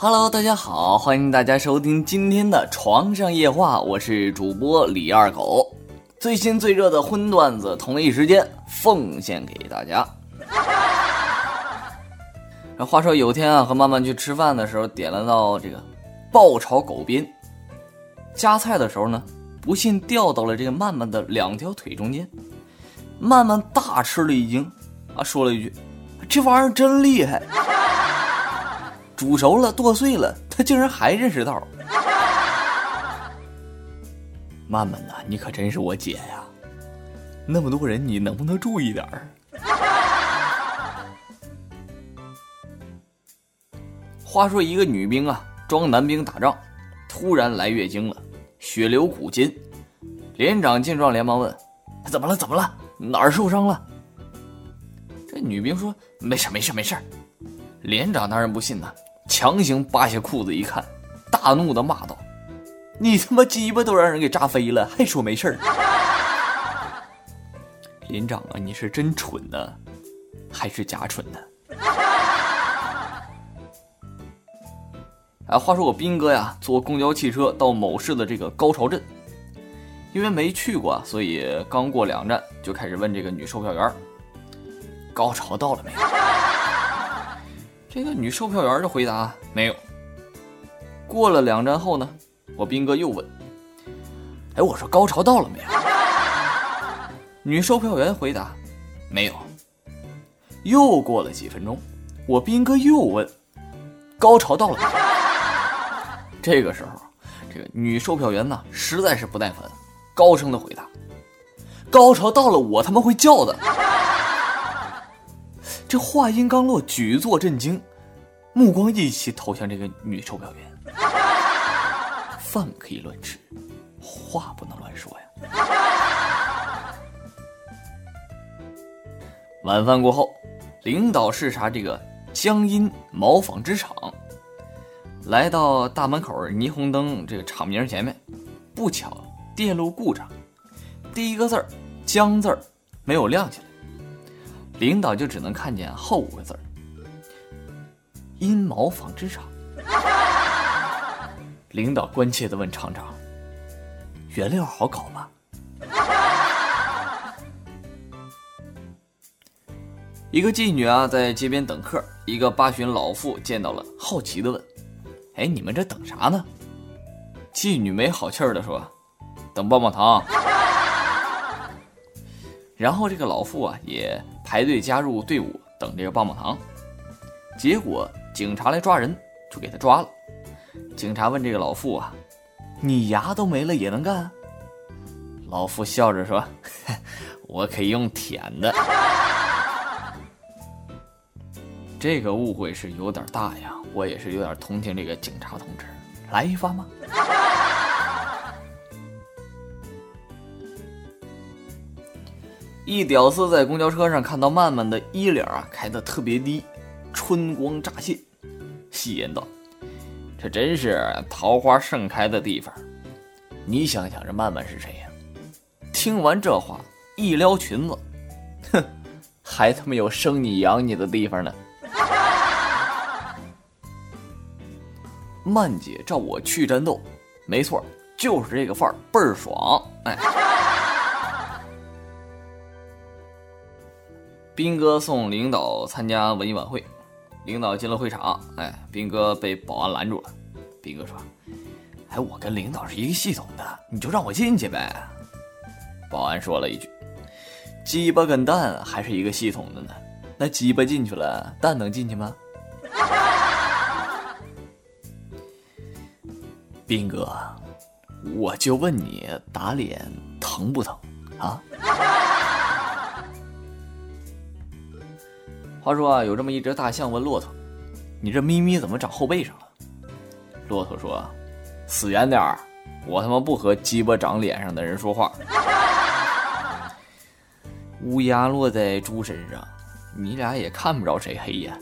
Hello，大家好，欢迎大家收听今天的床上夜话，我是主播李二狗，最新最热的荤段子，同一时间奉献给大家。话说有天啊，和曼曼去吃饭的时候，点了道这个爆炒狗鞭，夹菜的时候呢，不幸掉到了这个曼曼的两条腿中间，曼曼大吃了一惊，啊，说了一句：“这玩意儿真厉害。”煮熟了，剁碎了，他竟然还认识道。曼曼呐，你可真是我姐呀！那么多人，你能不能注意点儿？话说一个女兵啊，装男兵打仗，突然来月经了，血流古今。连长见状连忙问：“怎么了？怎么了？哪儿受伤了？”这女兵说：“没事，没事，没事。”连长当然不信呐。强行扒下裤子一看，大怒的骂道：“你他妈鸡巴都让人给炸飞了，还说没事儿？” 连长啊，你是真蠢呢，还是假蠢呢？哎，话说我斌哥呀，坐公交汽车到某市的这个高潮镇，因为没去过，所以刚过两站就开始问这个女售票员：“高潮到了没有？”这个女售票员的回答没有。过了两站后呢，我斌哥又问：“哎，我说高潮到了没有？”女售票员回答：“没有。”又过了几分钟，我斌哥又问：“高潮到了没有？”这个时候，这个女售票员呢实在是不耐烦，高声的回答：“高潮到了，我他妈会叫的。”这话音刚落，举座震惊，目光一起投向这个女售票员。饭可以乱吃，话不能乱说呀。晚饭过后，领导视察这个江阴毛纺织厂，来到大门口霓虹灯这个厂名前面，不巧电路故障，第一个字儿“江”字儿没有亮起来。领导就只能看见后五个字儿：阴毛纺织厂。领导关切的问厂长：“原料好搞吗？”一个妓女啊，在街边等客，一个八旬老妇见到了，好奇的问：“哎，你们这等啥呢？”妓女没好气儿的说：“等棒棒糖。”然后这个老妇啊，也排队加入队伍等这个棒棒糖。结果警察来抓人，就给他抓了。警察问这个老妇啊：“你牙都没了也能干？”老妇笑着说：“ 我可以用舔的。”这个误会是有点大呀，我也是有点同情这个警察同志。来一发吗？一屌丝在公交车上看到曼曼的衣领啊开的特别低，春光乍现，戏言道：“这真是桃花盛开的地方。”你想想，这曼曼是谁呀？听完这话，一撩裙子，哼，还他妈有生你养你的地方呢。曼姐照我去战斗，没错，就是这个范儿，倍儿爽，哎。兵哥送领导参加文艺晚会，领导进了会场，哎，兵哥被保安拦住了。兵哥说：“哎，我跟领导是一个系统的，你就让我进去呗。”保安说了一句：“鸡巴跟蛋还是一个系统的呢，那鸡巴进去了，蛋能进去吗？”兵哥，我就问你，打脸疼不疼啊？话说啊，有这么一只大象问骆驼：“你这咪咪怎么长后背上了？”骆驼说：“死远点儿，我他妈不和鸡巴长脸上的人说话。”乌鸦落在猪身上，你俩也看不着谁黑呀。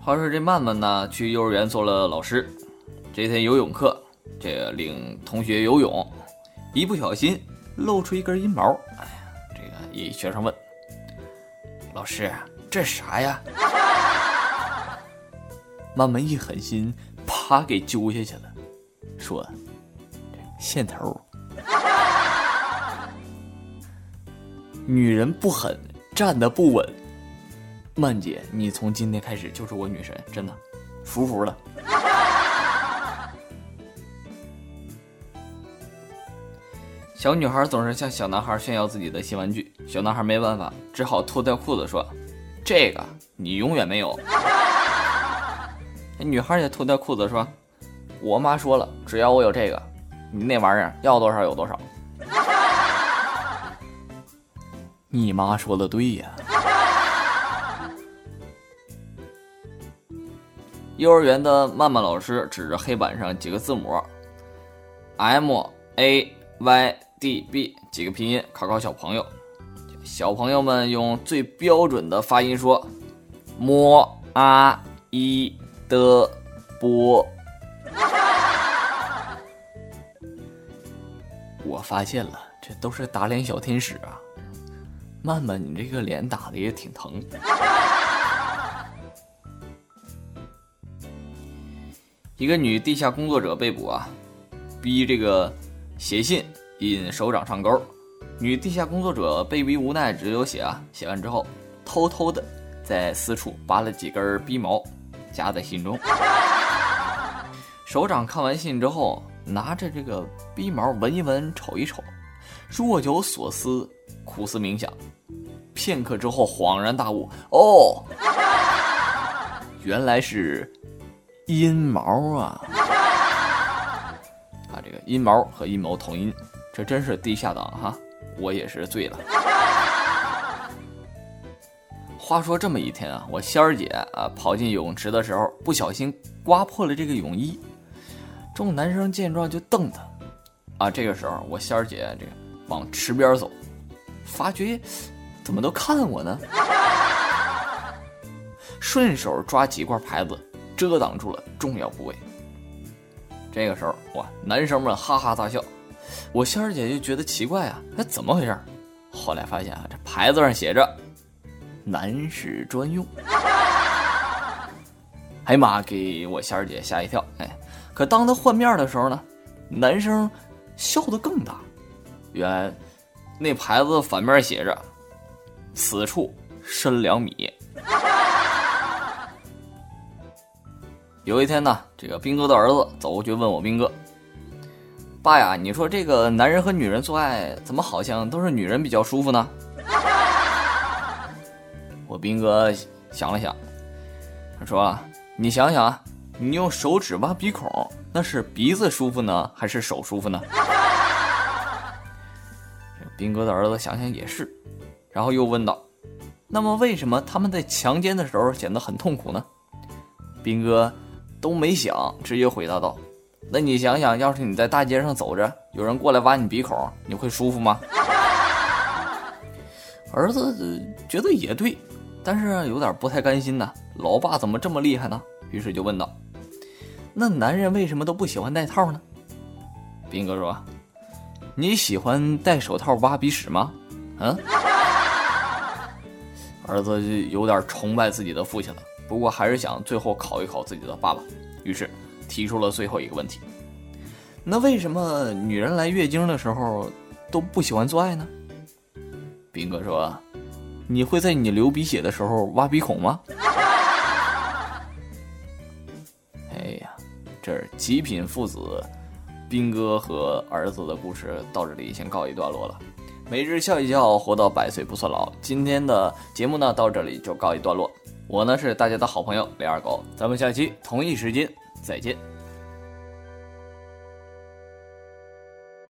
话说这曼曼呢，去幼儿园做了老师，这天游泳课，这个领同学游泳，一不小心露出一根阴毛。哎一学生问：“老师，这啥呀？慢慢一狠心，啪给揪下去了，说：“线头。”女人不狠，站得不稳。曼姐，你从今天开始就是我女神，真的，服服了。小女孩总是向小男孩炫耀自己的新玩具，小男孩没办法，只好脱掉裤子说：“这个你永远没有。”女孩也脱掉裤子说：“我妈说了，只要我有这个，你那玩意儿要多少有多少。”你妈说的对呀。幼儿园的曼曼老师指着黑板上几个字母，M A Y。D B 几个拼音考考小朋友，小朋友们用最标准的发音说：m a i 的波。我发现了，这都是打脸小天使啊！曼曼，你这个脸打的也挺疼。一个女地下工作者被捕啊，逼这个写信。引首长上钩，女地下工作者被逼无奈，只有写啊。写完之后，偷偷的在私处拔了几根逼毛，夹在信中。首长看完信之后，拿着这个逼毛闻一闻，瞅一瞅，若有所思，苦思冥想，片刻之后恍然大悟：哦，原来是阴毛啊！啊，这个阴毛和阴谋同音。这真是地下党哈，我也是醉了。话说这么一天啊，我仙儿姐啊跑进泳池的时候，不小心刮破了这个泳衣。众男生见状就瞪她，啊，这个时候我仙儿姐这个往池边走，发觉怎么都看我呢？顺手抓几块牌子遮挡住了重要部位。这个时候哇，男生们哈哈大笑。我仙儿姐就觉得奇怪啊，那怎么回事？后来发现啊，这牌子上写着“男士专用”。哎呀妈，给我仙儿姐吓一跳！哎，可当她换面的时候呢，男生笑得更大。原来那牌子反面写着“此处深两米”。有一天呢，这个兵哥的儿子走过去问我兵哥。爸呀，你说这个男人和女人做爱，怎么好像都是女人比较舒服呢？我兵哥想了想，他说：“你想想啊，你用手指挖鼻孔，那是鼻子舒服呢，还是手舒服呢？” 兵哥的儿子想想也是，然后又问道：“那么为什么他们在强奸的时候显得很痛苦呢？”兵哥都没想，直接回答道。那你想想，要是你在大街上走着，有人过来挖你鼻孔，你会舒服吗？儿子觉得也对，但是有点不太甘心呐。老爸怎么这么厉害呢？于是就问道：“那男人为什么都不喜欢戴套呢？”斌哥说：“你喜欢戴手套挖鼻屎吗？”嗯。儿子就有点崇拜自己的父亲了，不过还是想最后考一考自己的爸爸，于是。提出了最后一个问题，那为什么女人来月经的时候都不喜欢做爱呢？斌哥说：“你会在你流鼻血的时候挖鼻孔吗？”哎呀，这极品父子，斌哥和儿子的故事到这里先告一段落了。每日笑一笑，活到百岁不算老。今天的节目呢，到这里就告一段落。我呢是大家的好朋友李二狗，咱们下期同一时间。再见。